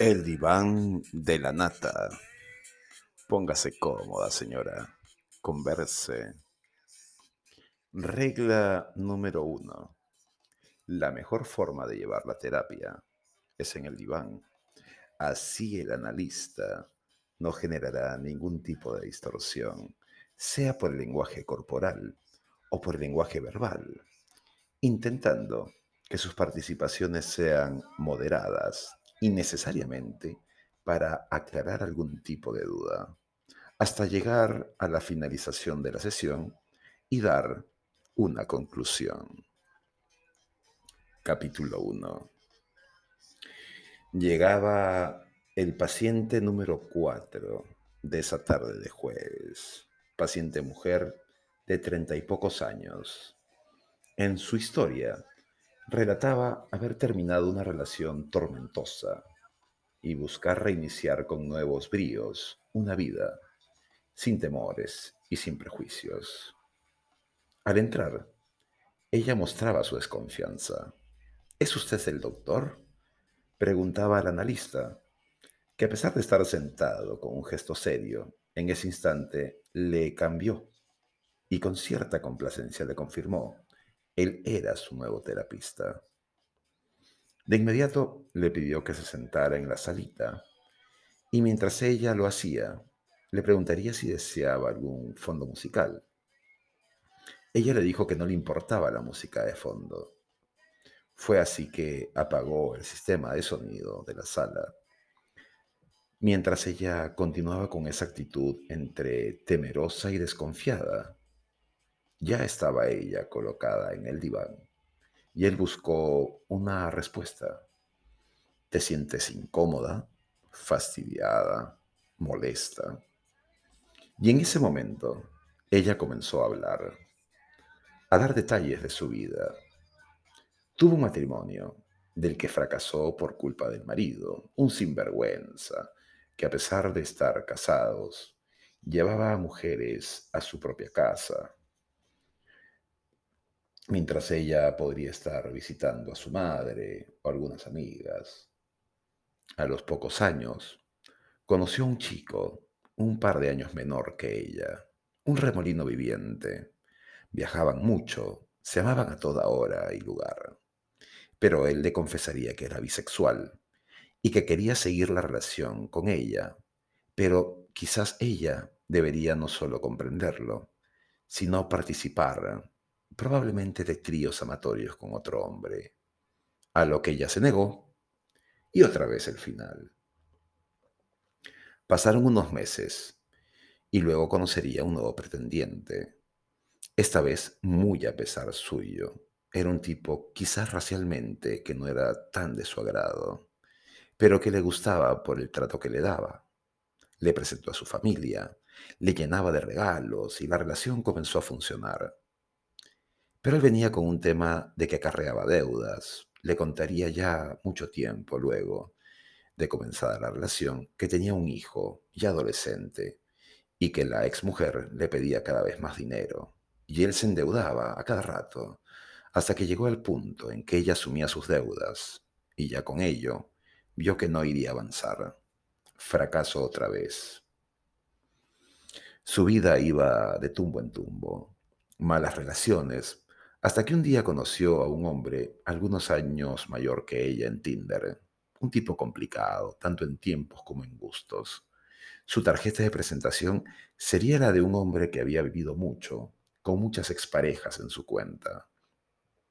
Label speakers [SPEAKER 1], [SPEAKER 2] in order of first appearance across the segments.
[SPEAKER 1] El diván de la nata. Póngase cómoda, señora. Converse. Regla número uno. La mejor forma de llevar la terapia es en el diván. Así el analista no generará ningún tipo de distorsión, sea por el lenguaje corporal o por el lenguaje verbal, intentando que sus participaciones sean moderadas innecesariamente para aclarar algún tipo de duda, hasta llegar a la finalización de la sesión y dar una conclusión. Capítulo 1. Llegaba el paciente número 4 de esa tarde de jueves, paciente mujer de treinta y pocos años. En su historia, relataba haber terminado una relación tormentosa y buscar reiniciar con nuevos bríos una vida sin temores y sin prejuicios. Al entrar, ella mostraba su desconfianza. ¿Es usted el doctor? preguntaba al analista, que a pesar de estar sentado con un gesto serio, en ese instante le cambió y con cierta complacencia le confirmó él era su nuevo terapista. De inmediato le pidió que se sentara en la salita y mientras ella lo hacía, le preguntaría si deseaba algún fondo musical. Ella le dijo que no le importaba la música de fondo. Fue así que apagó el sistema de sonido de la sala, mientras ella continuaba con esa actitud entre temerosa y desconfiada. Ya estaba ella colocada en el diván y él buscó una respuesta. ¿Te sientes incómoda, fastidiada, molesta? Y en ese momento ella comenzó a hablar, a dar detalles de su vida. Tuvo un matrimonio del que fracasó por culpa del marido, un sinvergüenza, que a pesar de estar casados, llevaba a mujeres a su propia casa, mientras ella podría estar visitando a su madre o algunas amigas. A los pocos años, conoció a un chico, un par de años menor que ella, un remolino viviente. Viajaban mucho, se amaban a toda hora y lugar. Pero él le confesaría que era bisexual y que quería seguir la relación con ella, pero quizás ella debería no solo comprenderlo, sino participar probablemente de tríos amatorios con otro hombre, a lo que ella se negó, y otra vez el final. Pasaron unos meses, y luego conocería un nuevo pretendiente, esta vez muy a pesar suyo. Era un tipo quizás racialmente que no era tan de su agrado, pero que le gustaba por el trato que le daba. Le presentó a su familia, le llenaba de regalos y la relación comenzó a funcionar. Pero él venía con un tema de que acarreaba deudas. Le contaría ya mucho tiempo luego de comenzada la relación que tenía un hijo ya adolescente y que la exmujer le pedía cada vez más dinero. Y él se endeudaba a cada rato hasta que llegó al punto en que ella asumía sus deudas y ya con ello vio que no iría a avanzar. Fracaso otra vez. Su vida iba de tumbo en tumbo. Malas relaciones, hasta que un día conoció a un hombre algunos años mayor que ella en Tinder, un tipo complicado, tanto en tiempos como en gustos. Su tarjeta de presentación sería la de un hombre que había vivido mucho, con muchas exparejas en su cuenta.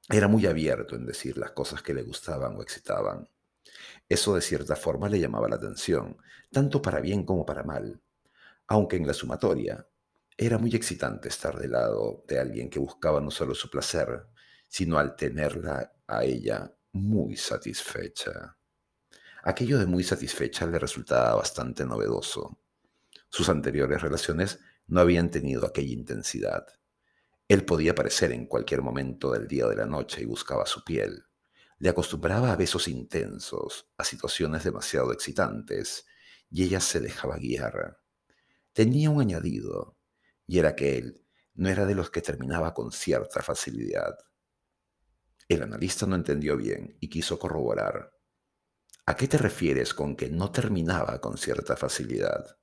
[SPEAKER 1] Era muy abierto en decir las cosas que le gustaban o excitaban. Eso de cierta forma le llamaba la atención, tanto para bien como para mal, aunque en la sumatoria era muy excitante estar del lado de alguien que buscaba no solo su placer, sino al tenerla a ella muy satisfecha. Aquello de muy satisfecha le resultaba bastante novedoso. Sus anteriores relaciones no habían tenido aquella intensidad. Él podía aparecer en cualquier momento del día o de la noche y buscaba su piel. Le acostumbraba a besos intensos, a situaciones demasiado excitantes, y ella se dejaba guiar. Tenía un añadido, y era que él no era de los que terminaba con cierta facilidad. El analista no entendió bien y quiso corroborar. ¿A qué te refieres con que no terminaba con cierta facilidad?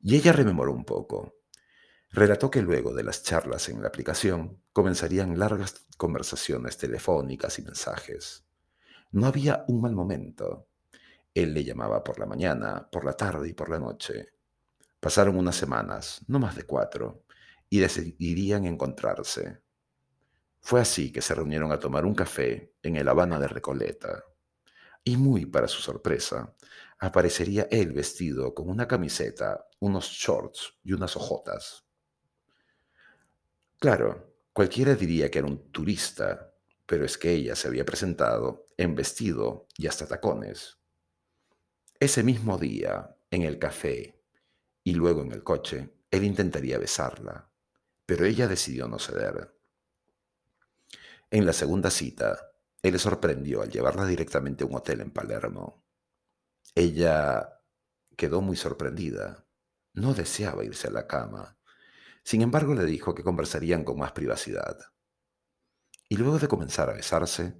[SPEAKER 1] Y ella rememoró un poco. Relató que luego de las charlas en la aplicación comenzarían largas conversaciones telefónicas y mensajes. No había un mal momento. Él le llamaba por la mañana, por la tarde y por la noche. Pasaron unas semanas, no más de cuatro, y decidirían encontrarse. Fue así que se reunieron a tomar un café en el Habana de Recoleta. Y muy para su sorpresa, aparecería él vestido con una camiseta, unos shorts y unas ojotas. Claro, cualquiera diría que era un turista, pero es que ella se había presentado en vestido y hasta tacones. Ese mismo día, en el café y luego en el coche, él intentaría besarla, pero ella decidió no ceder. En la segunda cita, él le sorprendió al llevarla directamente a un hotel en Palermo. Ella quedó muy sorprendida. No deseaba irse a la cama sin embargo, le dijo que conversarían con más privacidad. Y luego de comenzar a besarse,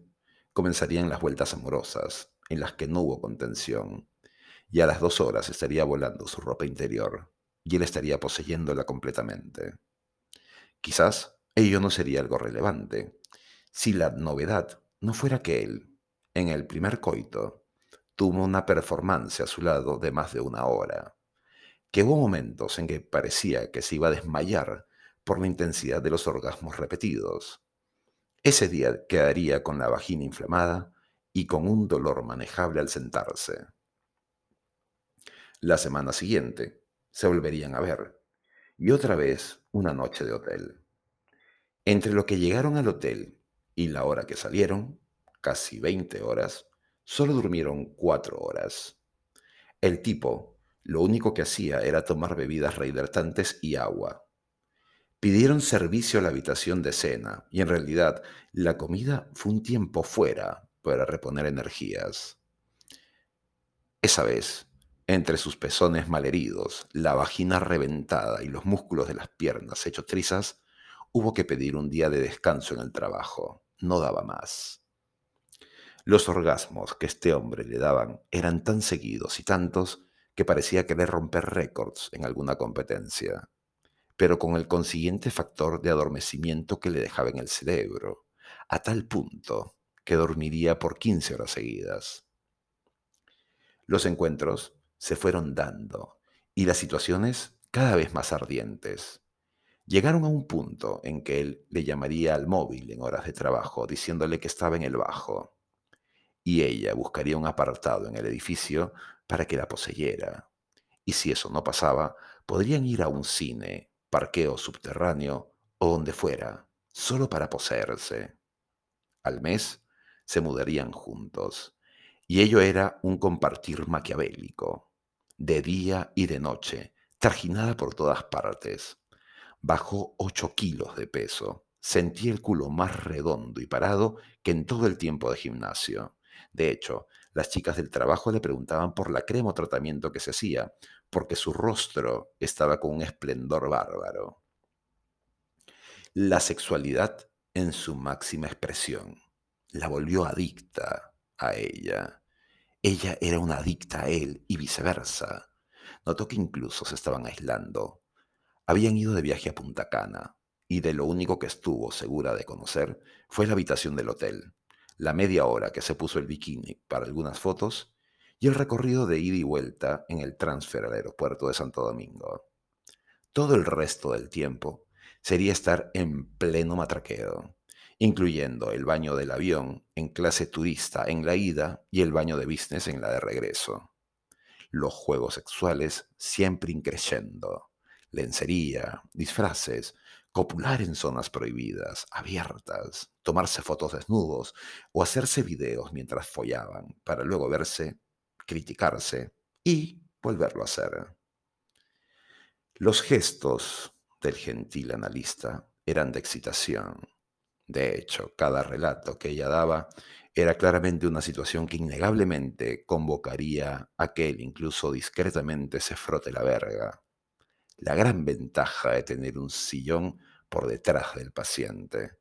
[SPEAKER 1] comenzarían las vueltas amorosas, en las que no hubo contención, y a las dos horas estaría volando su ropa interior, y él estaría poseyéndola completamente. Quizás ello no sería algo relevante, si la novedad no fuera que él, en el primer coito, tuvo una performance a su lado de más de una hora, que hubo momentos en que parecía que se iba a desmayar por la intensidad de los orgasmos repetidos. Ese día quedaría con la vagina inflamada y con un dolor manejable al sentarse. La semana siguiente se volverían a ver, y otra vez una noche de hotel. Entre lo que llegaron al hotel y la hora que salieron, casi 20 horas, solo durmieron cuatro horas. El tipo lo único que hacía era tomar bebidas rehidratantes y agua. Pidieron servicio a la habitación de cena y en realidad la comida fue un tiempo fuera para reponer energías. Esa vez, entre sus pezones malheridos, la vagina reventada y los músculos de las piernas hechos trizas, hubo que pedir un día de descanso en el trabajo. No daba más. Los orgasmos que este hombre le daban eran tan seguidos y tantos que parecía querer romper récords en alguna competencia, pero con el consiguiente factor de adormecimiento que le dejaba en el cerebro, a tal punto que dormiría por 15 horas seguidas. Los encuentros se fueron dando y las situaciones cada vez más ardientes. Llegaron a un punto en que él le llamaría al móvil en horas de trabajo diciéndole que estaba en el bajo y ella buscaría un apartado en el edificio para que la poseyera. Y si eso no pasaba, podrían ir a un cine, parqueo subterráneo o donde fuera, solo para poseerse. Al mes se mudarían juntos, y ello era un compartir maquiavélico, de día y de noche, trajinada por todas partes. Bajó ocho kilos de peso, sentí el culo más redondo y parado que en todo el tiempo de gimnasio. De hecho, las chicas del trabajo le preguntaban por la crema o tratamiento que se hacía, porque su rostro estaba con un esplendor bárbaro. La sexualidad en su máxima expresión la volvió adicta a ella. Ella era una adicta a él y viceversa. Notó que incluso se estaban aislando. Habían ido de viaje a Punta Cana y de lo único que estuvo segura de conocer fue la habitación del hotel la media hora que se puso el bikini para algunas fotos y el recorrido de ida y vuelta en el transfer al aeropuerto de Santo Domingo. Todo el resto del tiempo sería estar en pleno matraqueo, incluyendo el baño del avión en clase turista en la ida y el baño de business en la de regreso. Los juegos sexuales siempre increyendo, lencería, disfraces, copular en zonas prohibidas, abiertas, tomarse fotos desnudos o hacerse videos mientras follaban para luego verse, criticarse y volverlo a hacer. Los gestos del gentil analista eran de excitación. De hecho, cada relato que ella daba era claramente una situación que innegablemente convocaría a que él incluso discretamente se frote la verga la gran ventaja de tener un sillón por detrás del paciente.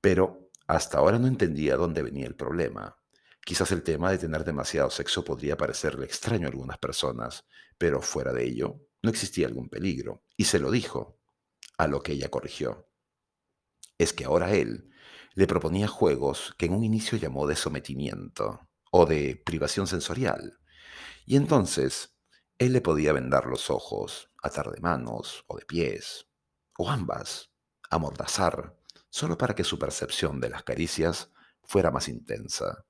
[SPEAKER 1] Pero hasta ahora no entendía dónde venía el problema. Quizás el tema de tener demasiado sexo podría parecerle extraño a algunas personas, pero fuera de ello, no existía algún peligro, y se lo dijo, a lo que ella corrigió. Es que ahora él le proponía juegos que en un inicio llamó de sometimiento o de privación sensorial, y entonces él le podía vendar los ojos, atar de manos o de pies, o ambas, amordazar, solo para que su percepción de las caricias fuera más intensa.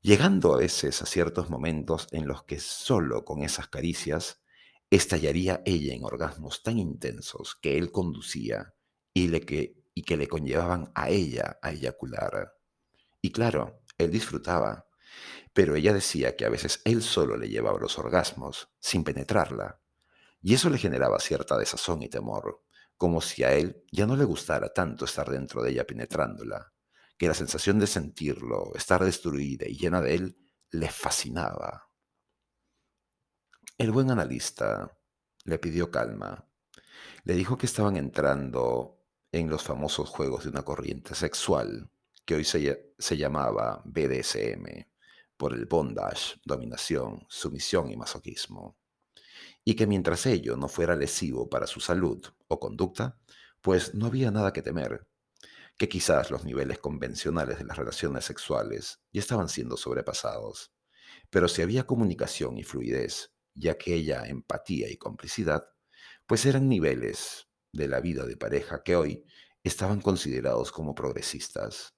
[SPEAKER 1] Llegando a veces a ciertos momentos en los que solo con esas caricias estallaría ella en orgasmos tan intensos que él conducía y, le que, y que le conllevaban a ella a eyacular. Y claro, él disfrutaba, pero ella decía que a veces él solo le llevaba los orgasmos, sin penetrarla, y eso le generaba cierta desazón y temor, como si a él ya no le gustara tanto estar dentro de ella penetrándola, que la sensación de sentirlo, estar destruida y llena de él, le fascinaba. El buen analista le pidió calma. Le dijo que estaban entrando en los famosos juegos de una corriente sexual que hoy se, se llamaba BDSM, por el bondage, dominación, sumisión y masoquismo. Y que mientras ello no fuera lesivo para su salud o conducta, pues no había nada que temer, que quizás los niveles convencionales de las relaciones sexuales ya estaban siendo sobrepasados, pero si había comunicación y fluidez y aquella empatía y complicidad, pues eran niveles de la vida de pareja que hoy estaban considerados como progresistas.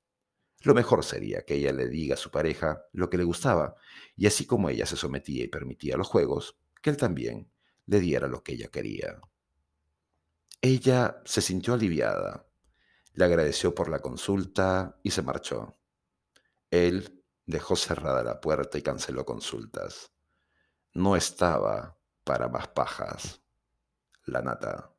[SPEAKER 1] Lo mejor sería que ella le diga a su pareja lo que le gustaba, y así como ella se sometía y permitía los juegos, que él también le diera lo que ella quería. Ella se sintió aliviada, le agradeció por la consulta y se marchó. Él dejó cerrada la puerta y canceló consultas. No estaba para más pajas. La nata.